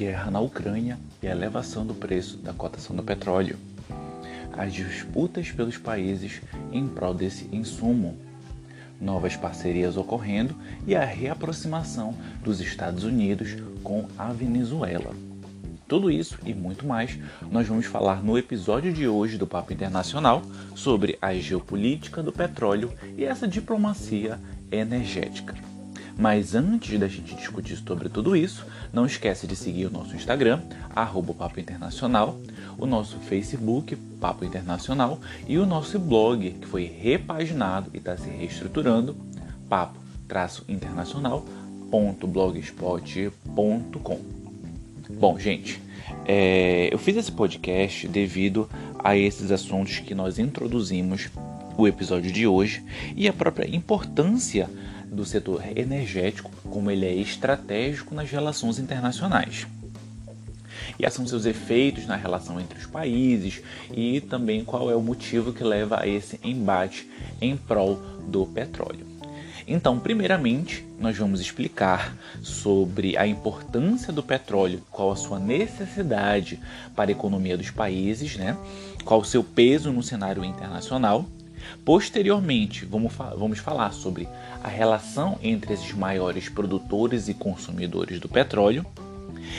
guerra na Ucrânia e a elevação do preço da cotação do petróleo, as disputas pelos países em prol desse insumo, novas parcerias ocorrendo e a reaproximação dos Estados Unidos com a Venezuela. Tudo isso e muito mais nós vamos falar no episódio de hoje do Papo Internacional sobre a geopolítica do petróleo e essa diplomacia energética. Mas antes da gente discutir sobre tudo isso, não esquece de seguir o nosso Instagram, arroba Papo Internacional, o nosso Facebook, Papo Internacional, e o nosso blog, que foi repaginado e está se reestruturando, papo-internacional.blogspot.com. Bom, gente, é, eu fiz esse podcast devido a esses assuntos que nós introduzimos o episódio de hoje e a própria importância do setor energético, como ele é estratégico nas relações internacionais. E são seus efeitos na relação entre os países e também qual é o motivo que leva a esse embate em prol do petróleo. Então, primeiramente, nós vamos explicar sobre a importância do petróleo, qual a sua necessidade para a economia dos países, né? qual o seu peso no cenário internacional. Posteriormente, vamos, vamos falar sobre a relação entre esses maiores produtores e consumidores do petróleo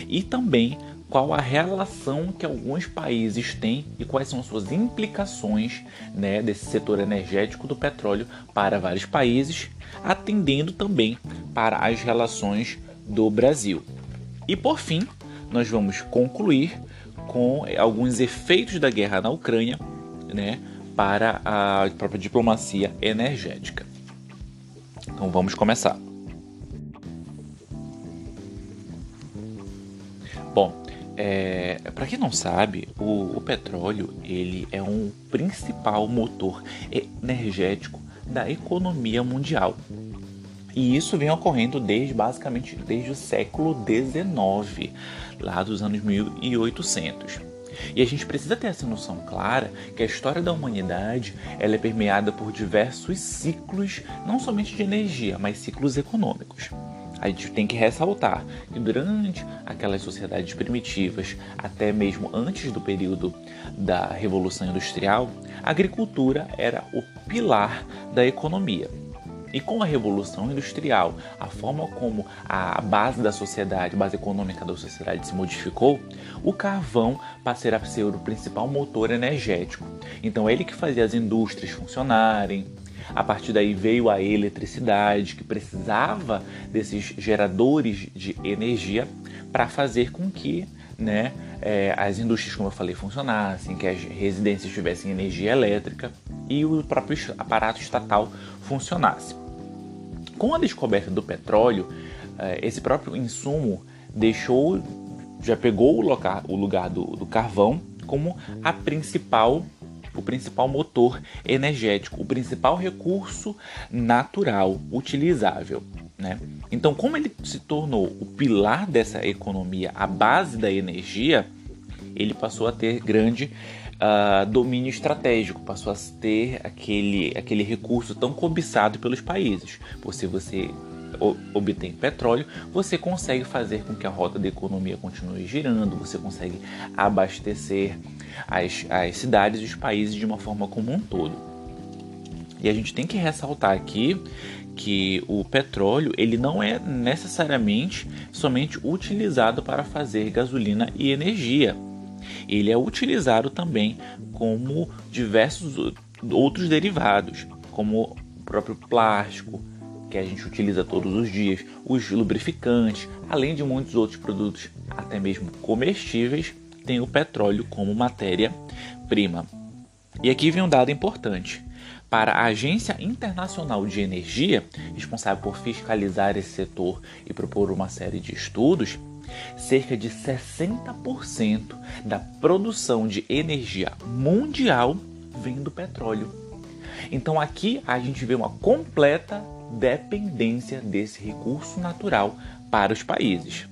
e também qual a relação que alguns países têm e quais são suas implicações né, desse setor energético do petróleo para vários países, atendendo também para as relações do Brasil. E por fim, nós vamos concluir com alguns efeitos da guerra na Ucrânia né, para a própria diplomacia energética. Então vamos começar. Bom, é, para quem não sabe, o, o, petróleo ele é um principal motor energético da economia mundial. E isso vem ocorrendo desde basicamente desde o século XIX, lá dos anos 1800. E a gente precisa ter essa noção clara que a história da humanidade ela é permeada por diversos ciclos, não somente de energia, mas ciclos econômicos a gente tem que ressaltar que durante aquelas sociedades primitivas, até mesmo antes do período da Revolução Industrial, a agricultura era o pilar da economia. E com a Revolução Industrial, a forma como a base da sociedade, base econômica da sociedade se modificou, o carvão passou a ser o principal motor energético. Então, ele que fazia as indústrias funcionarem, a partir daí veio a eletricidade, que precisava desses geradores de energia para fazer com que né, é, as indústrias, como eu falei, funcionassem, que as residências tivessem energia elétrica e o próprio aparato estatal funcionasse. Com a descoberta do petróleo, é, esse próprio insumo deixou, já pegou o lugar, o lugar do, do carvão como a principal o principal motor energético, o principal recurso natural utilizável. Né? Então, como ele se tornou o pilar dessa economia, a base da energia, ele passou a ter grande uh, domínio estratégico, passou a ter aquele, aquele recurso tão cobiçado pelos países. Por se você obtém petróleo, você consegue fazer com que a rota da economia continue girando, você consegue abastecer as, as cidades e os países de uma forma como um todo. E a gente tem que ressaltar aqui que o petróleo ele não é necessariamente somente utilizado para fazer gasolina e energia. Ele é utilizado também como diversos outros derivados, como o próprio plástico, que a gente utiliza todos os dias, os lubrificantes, além de muitos outros produtos, até mesmo comestíveis, tem o petróleo como matéria-prima. E aqui vem um dado importante. Para a Agência Internacional de Energia, responsável por fiscalizar esse setor e propor uma série de estudos, cerca de 60% da produção de energia mundial vem do petróleo. Então aqui a gente vê uma completa dependência desse recurso natural para os países.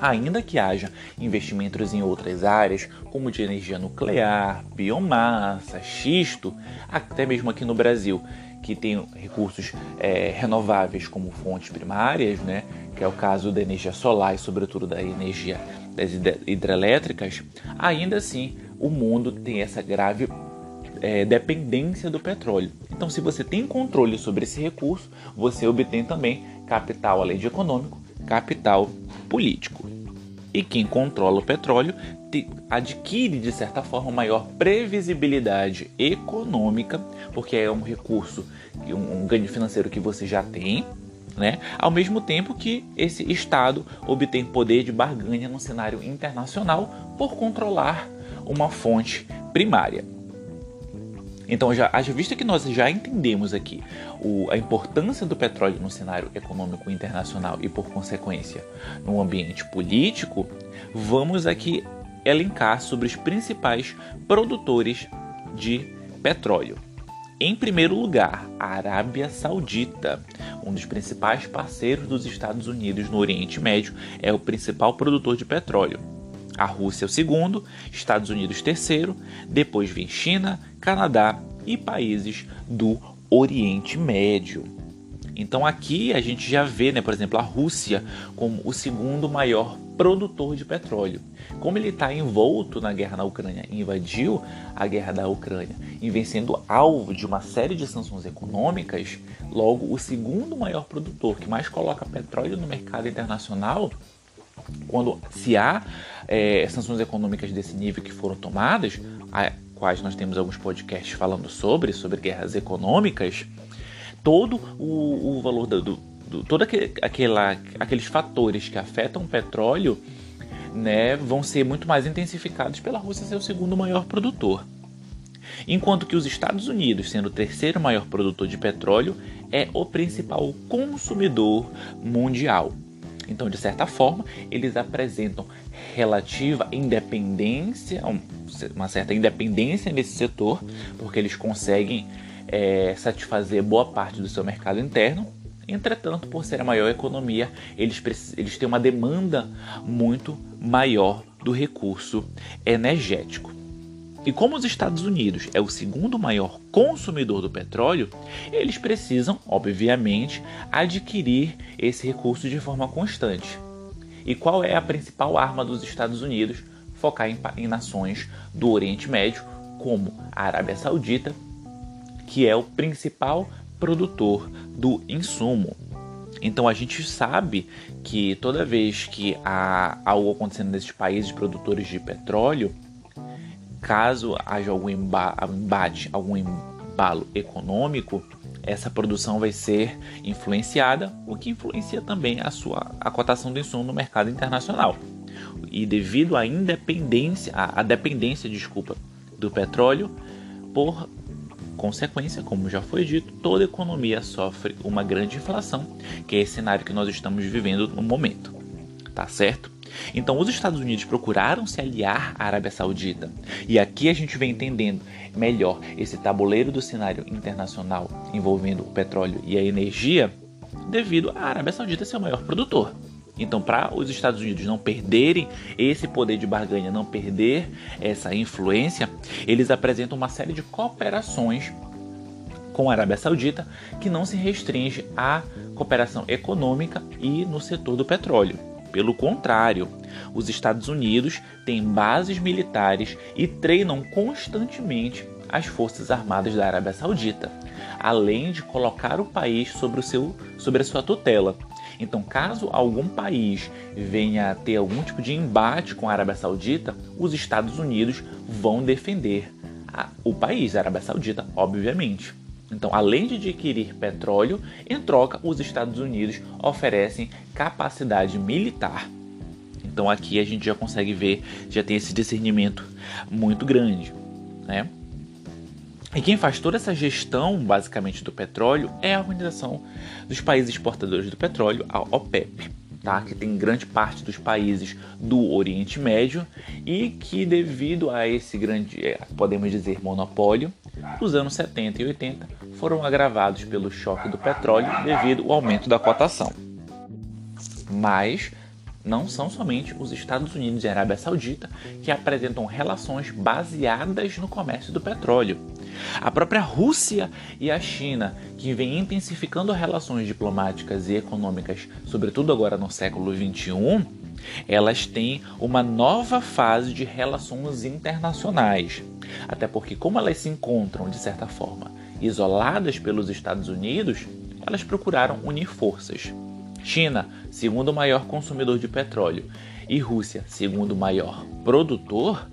Ainda que haja investimentos em outras áreas, como de energia nuclear, biomassa, xisto, até mesmo aqui no Brasil, que tem recursos é, renováveis como fontes primárias, né, que é o caso da energia solar e sobretudo da energia das hidrelétricas, ainda assim o mundo tem essa grave é, dependência do petróleo. Então, se você tem controle sobre esse recurso, você obtém também capital além de econômico, capital político. E quem controla o petróleo adquire, de certa forma, maior previsibilidade econômica, porque é um recurso, um ganho financeiro que você já tem, né? Ao mesmo tempo que esse Estado obtém poder de barganha no cenário internacional por controlar uma fonte primária. Então, já, haja vista que nós já entendemos aqui o, a importância do petróleo no cenário econômico internacional e, por consequência, no ambiente político, vamos aqui elencar sobre os principais produtores de petróleo. Em primeiro lugar, a Arábia Saudita, um dos principais parceiros dos Estados Unidos no Oriente Médio, é o principal produtor de petróleo. A Rússia é o segundo, Estados Unidos terceiro, depois vem China, Canadá e países do Oriente Médio. Então aqui a gente já vê, né, por exemplo, a Rússia como o segundo maior produtor de petróleo. Como ele está envolto na guerra na Ucrânia invadiu a guerra da Ucrânia e vem sendo alvo de uma série de sanções econômicas, logo o segundo maior produtor que mais coloca petróleo no mercado internacional, quando se há é, sanções econômicas desse nível que foram tomadas, a, quais nós temos alguns podcasts falando sobre, sobre guerras econômicas, todo o, o valor do, do, do todo aquele, aquela, aqueles fatores que afetam o petróleo né, vão ser muito mais intensificados pela Rússia ser o segundo maior produtor. Enquanto que os Estados Unidos, sendo o terceiro maior produtor de petróleo, é o principal consumidor mundial. Então, de certa forma, eles apresentam relativa independência, uma certa independência nesse setor, porque eles conseguem é, satisfazer boa parte do seu mercado interno. Entretanto, por ser a maior economia, eles, eles têm uma demanda muito maior do recurso energético. E como os Estados Unidos é o segundo maior consumidor do petróleo, eles precisam, obviamente, adquirir esse recurso de forma constante. E qual é a principal arma dos Estados Unidos? Focar em, em nações do Oriente Médio, como a Arábia Saudita, que é o principal produtor do insumo. Então a gente sabe que toda vez que há algo acontecendo nesses países produtores de petróleo, caso haja algum embate, algum embalo econômico, essa produção vai ser influenciada, o que influencia também a sua a cotação do insumo no mercado internacional. E devido à independência, à, dependência, desculpa, do petróleo, por consequência, como já foi dito, toda economia sofre uma grande inflação, que é esse cenário que nós estamos vivendo no momento. Tá certo? Então, os Estados Unidos procuraram se aliar à Arábia Saudita. E aqui a gente vem entendendo melhor esse tabuleiro do cenário internacional envolvendo o petróleo e a energia, devido à Arábia Saudita ser o maior produtor. Então, para os Estados Unidos não perderem esse poder de barganha, não perder essa influência, eles apresentam uma série de cooperações com a Arábia Saudita que não se restringe à cooperação econômica e no setor do petróleo. Pelo contrário, os Estados Unidos têm bases militares e treinam constantemente as Forças Armadas da Arábia Saudita, além de colocar o país sobre, o seu, sobre a sua tutela. Então, caso algum país venha a ter algum tipo de embate com a Arábia Saudita, os Estados Unidos vão defender a, o país, a Arábia Saudita, obviamente. Então, além de adquirir petróleo, em troca, os Estados Unidos oferecem capacidade militar. Então, aqui a gente já consegue ver, já tem esse discernimento muito grande, né? E quem faz toda essa gestão, basicamente, do petróleo é a Organização dos Países Exportadores do Petróleo, a OPEP tá? que tem grande parte dos países do Oriente Médio e que devido a esse grande, é, podemos dizer, monopólio, os anos 70 e 80 foram agravados pelo choque do petróleo devido ao aumento da cotação. Mas não são somente os Estados Unidos e a Arábia Saudita que apresentam relações baseadas no comércio do petróleo. A própria Rússia e a China, que vem intensificando relações diplomáticas e econômicas, sobretudo agora no século XXI, elas têm uma nova fase de relações internacionais. Até porque, como elas se encontram, de certa forma, isoladas pelos Estados Unidos, elas procuraram unir forças. China, segundo maior consumidor de petróleo, e Rússia, segundo maior produtor,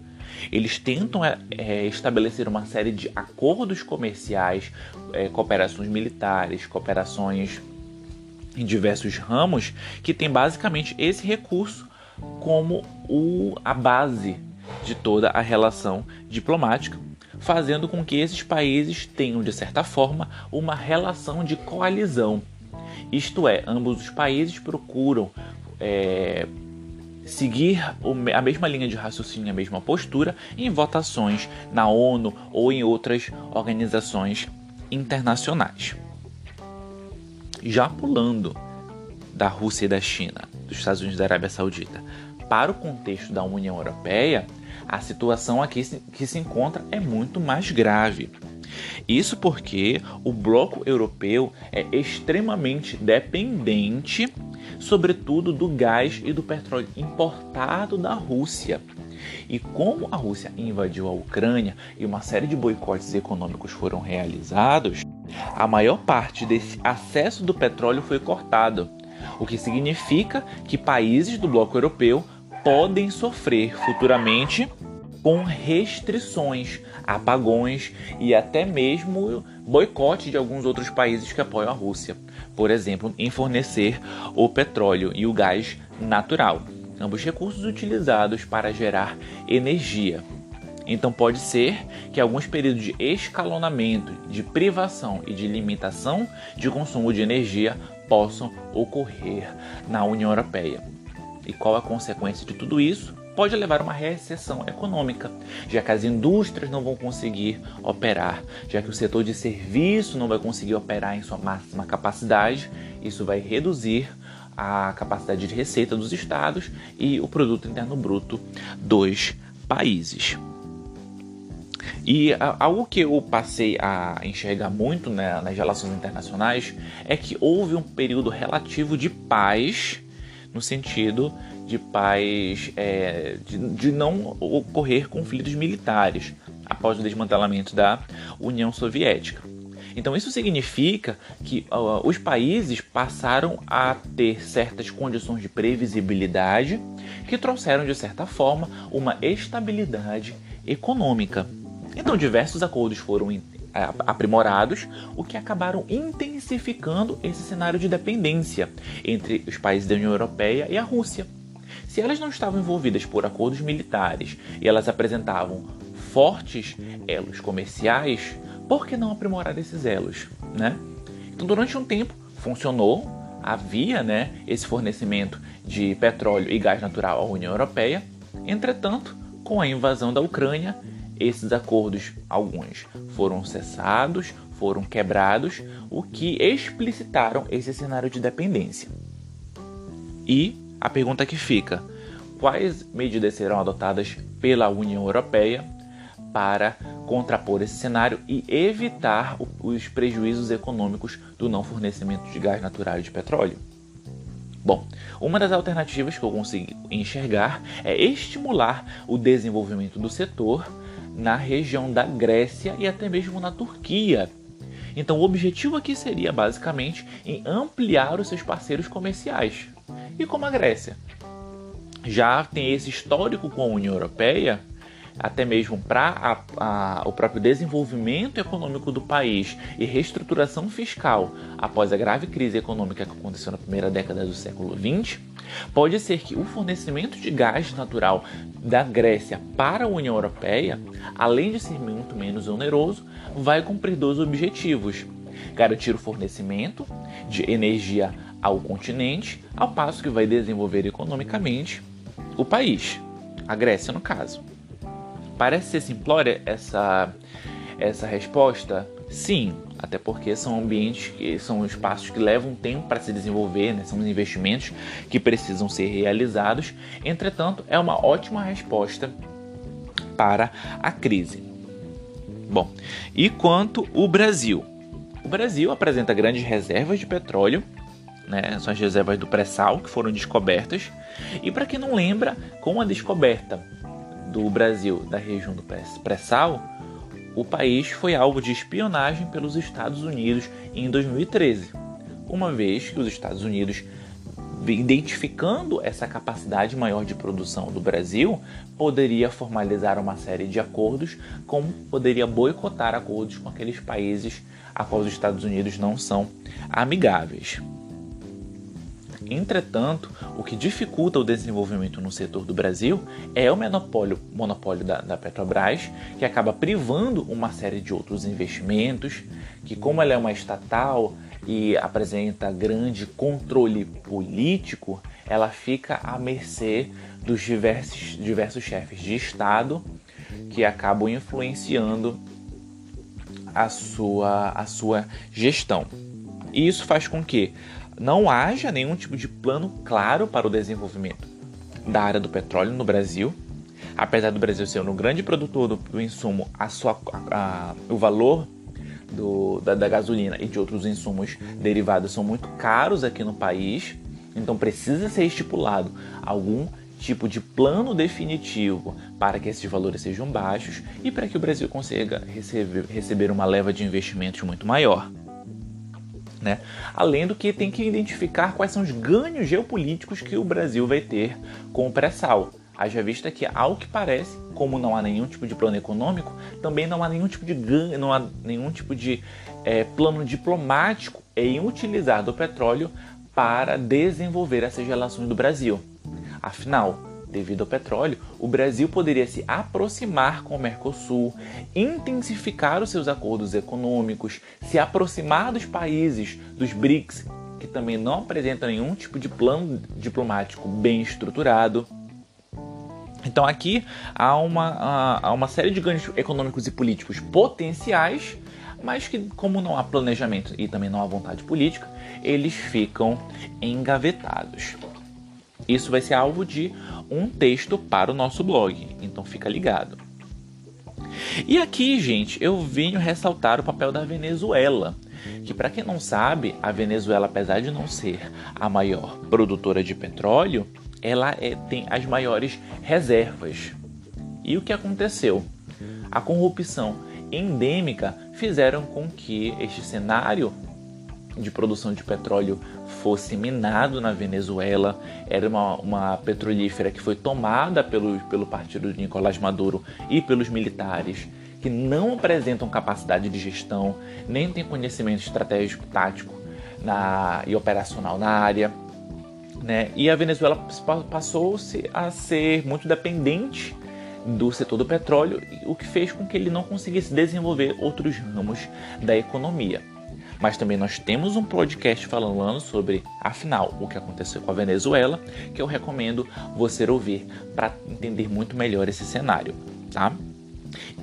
eles tentam é, é, estabelecer uma série de acordos comerciais, é, cooperações militares, cooperações em diversos ramos, que tem basicamente esse recurso como o, a base de toda a relação diplomática, fazendo com que esses países tenham, de certa forma, uma relação de coalizão. Isto é, ambos os países procuram é, seguir a mesma linha de raciocínio, a mesma postura em votações na ONU ou em outras organizações internacionais. Já pulando da Rússia e da China, dos Estados Unidos e da Arábia Saudita, para o contexto da União Europeia, a situação aqui que se encontra é muito mais grave. Isso porque o bloco europeu é extremamente dependente sobretudo do gás e do petróleo importado da Rússia. E como a Rússia invadiu a Ucrânia e uma série de boicotes econômicos foram realizados, a maior parte desse acesso do petróleo foi cortado, o que significa que países do bloco europeu podem sofrer futuramente com restrições, apagões e até mesmo boicote de alguns outros países que apoiam a Rússia, por exemplo, em fornecer o petróleo e o gás natural, ambos recursos utilizados para gerar energia. Então pode ser que alguns períodos de escalonamento, de privação e de limitação de consumo de energia possam ocorrer na União Europeia. E qual a consequência de tudo isso? Pode levar a uma recessão econômica, já que as indústrias não vão conseguir operar, já que o setor de serviço não vai conseguir operar em sua máxima capacidade, isso vai reduzir a capacidade de receita dos estados e o produto interno bruto dos países. E algo que eu passei a enxergar muito né, nas relações internacionais é que houve um período relativo de paz no sentido de paz, é, de, de não ocorrer conflitos militares após o desmantelamento da União Soviética. Então isso significa que uh, os países passaram a ter certas condições de previsibilidade que trouxeram de certa forma uma estabilidade econômica. Então diversos acordos foram aprimorados, o que acabaram intensificando esse cenário de dependência entre os países da União Europeia e a Rússia. Se elas não estavam envolvidas por acordos militares e elas apresentavam fortes elos comerciais, por que não aprimorar esses elos, né? Então, durante um tempo funcionou, havia, né, esse fornecimento de petróleo e gás natural à União Europeia. Entretanto, com a invasão da Ucrânia, esses acordos, alguns foram cessados, foram quebrados, o que explicitaram esse cenário de dependência. E a pergunta que fica: quais medidas serão adotadas pela União Europeia para contrapor esse cenário e evitar os prejuízos econômicos do não fornecimento de gás natural e de petróleo? Bom, uma das alternativas que eu consegui enxergar é estimular o desenvolvimento do setor na região da Grécia e até mesmo na Turquia. Então, o objetivo aqui seria basicamente em ampliar os seus parceiros comerciais, e como a Grécia. Já tem esse histórico com a União Europeia, até mesmo para o próprio desenvolvimento econômico do país e reestruturação fiscal após a grave crise econômica que aconteceu na primeira década do século XX, pode ser que o fornecimento de gás natural da Grécia para a União Europeia, além de ser muito menos oneroso, vai cumprir dois objetivos: garantir o fornecimento de energia ao continente, ao passo que vai desenvolver economicamente o país, a Grécia no caso. Parece ser simplória essa, essa resposta, Sim, até porque são ambientes são espaços que levam tempo para se desenvolver, né? são investimentos que precisam ser realizados. Entretanto, é uma ótima resposta para a crise. Bom, e quanto o Brasil? O Brasil apresenta grandes reservas de petróleo, né? são as reservas do pré-sal que foram descobertas. E para quem não lembra, com a descoberta do Brasil da região do pré-sal, o país foi alvo de espionagem pelos Estados Unidos em 2013, uma vez que os Estados Unidos, identificando essa capacidade maior de produção do Brasil, poderia formalizar uma série de acordos, como poderia boicotar acordos com aqueles países a quais os Estados Unidos não são amigáveis. Entretanto, o que dificulta o desenvolvimento no setor do Brasil é o monopólio, monopólio da, da, Petrobras, que acaba privando uma série de outros investimentos, que como ela é uma estatal e apresenta grande controle político, ela fica à mercê dos diversos, diversos chefes de Estado que acabam influenciando a sua, a sua gestão. E isso faz com que não haja nenhum tipo de plano claro para o desenvolvimento da área do petróleo no Brasil. Apesar do Brasil ser um grande produtor do, do insumo, a sua, a, a, o valor do, da, da gasolina e de outros insumos derivados são muito caros aqui no país. Então precisa ser estipulado algum tipo de plano definitivo para que esses valores sejam baixos e para que o Brasil consiga receber, receber uma leva de investimentos muito maior. Né? Além do que tem que identificar quais são os ganhos geopolíticos que o Brasil vai ter com o pré-sal. Haja vista que, ao que parece, como não há nenhum tipo de plano econômico, também não há nenhum tipo de ganho, não há nenhum tipo de é, plano diplomático em utilizar do petróleo para desenvolver essas relações do Brasil. Afinal, Devido ao petróleo, o Brasil poderia se aproximar com o Mercosul, intensificar os seus acordos econômicos, se aproximar dos países dos BRICS, que também não apresentam nenhum tipo de plano diplomático bem estruturado. Então aqui há uma, há uma série de ganhos econômicos e políticos potenciais, mas que, como não há planejamento e também não há vontade política, eles ficam engavetados. Isso vai ser alvo de um texto para o nosso blog, então fica ligado. E aqui, gente, eu venho ressaltar o papel da Venezuela, que para quem não sabe, a Venezuela, apesar de não ser a maior produtora de petróleo, ela é, tem as maiores reservas. E o que aconteceu? A corrupção endêmica fizeram com que este cenário de produção de petróleo fosse minado na Venezuela. Era uma, uma petrolífera que foi tomada pelo, pelo partido de Nicolás Maduro e pelos militares, que não apresentam capacidade de gestão, nem têm conhecimento estratégico, tático na, e operacional na área. Né? E a Venezuela passou-se a ser muito dependente do setor do petróleo, o que fez com que ele não conseguisse desenvolver outros ramos da economia. Mas também nós temos um podcast falando sobre, afinal, o que aconteceu com a Venezuela, que eu recomendo você ouvir para entender muito melhor esse cenário, tá?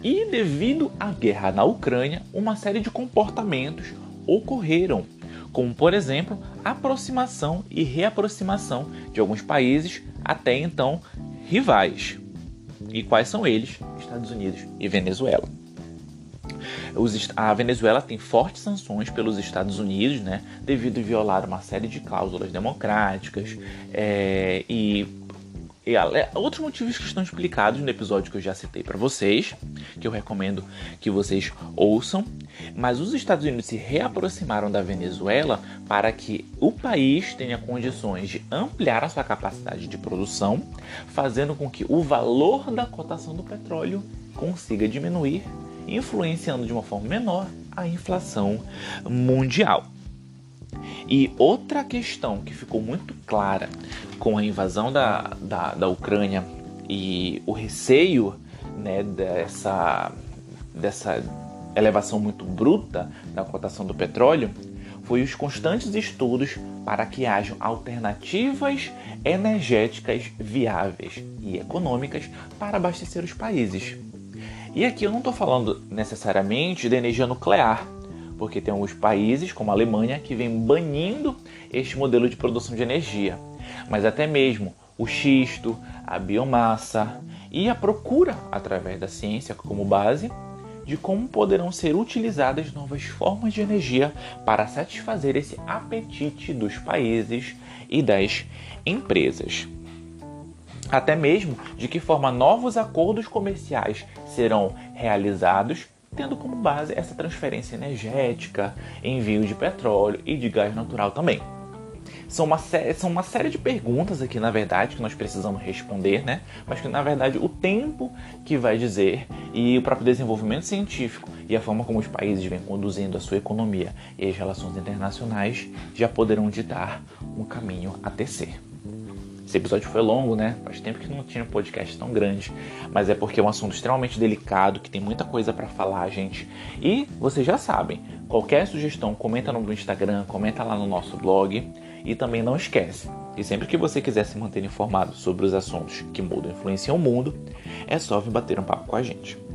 E devido à guerra na Ucrânia, uma série de comportamentos ocorreram, como por exemplo, aproximação e reaproximação de alguns países até então rivais. E quais são eles? Estados Unidos e Venezuela. Os, a Venezuela tem fortes sanções pelos Estados Unidos, né, devido a violar uma série de cláusulas democráticas é, e, e é, outros motivos que estão explicados no episódio que eu já citei para vocês, que eu recomendo que vocês ouçam. Mas os Estados Unidos se reaproximaram da Venezuela para que o país tenha condições de ampliar a sua capacidade de produção, fazendo com que o valor da cotação do petróleo consiga diminuir influenciando de uma forma menor a inflação mundial. E outra questão que ficou muito clara com a invasão da, da, da Ucrânia e o receio né, dessa, dessa elevação muito bruta da cotação do petróleo foi os constantes estudos para que hajam alternativas energéticas viáveis e econômicas para abastecer os países. E aqui eu não estou falando necessariamente de energia nuclear, porque tem alguns países, como a Alemanha, que vem banindo este modelo de produção de energia. Mas até mesmo o xisto, a biomassa e a procura, através da ciência como base, de como poderão ser utilizadas novas formas de energia para satisfazer esse apetite dos países e das empresas. Até mesmo de que forma novos acordos comerciais serão realizados, tendo como base essa transferência energética, envio de petróleo e de gás natural também. São uma, são uma série de perguntas aqui, na verdade, que nós precisamos responder, né? Mas que, na verdade, o tempo que vai dizer e o próprio desenvolvimento científico e a forma como os países vêm conduzindo a sua economia e as relações internacionais já poderão ditar um caminho a tecer. Esse episódio foi longo, né? Faz tempo que não tinha um podcast tão grande, mas é porque é um assunto extremamente delicado, que tem muita coisa para falar, gente. E vocês já sabem, qualquer sugestão, comenta no Instagram, comenta lá no nosso blog. E também não esquece, que sempre que você quiser se manter informado sobre os assuntos que mudam e influenciam o mundo, é só vir bater um papo com a gente.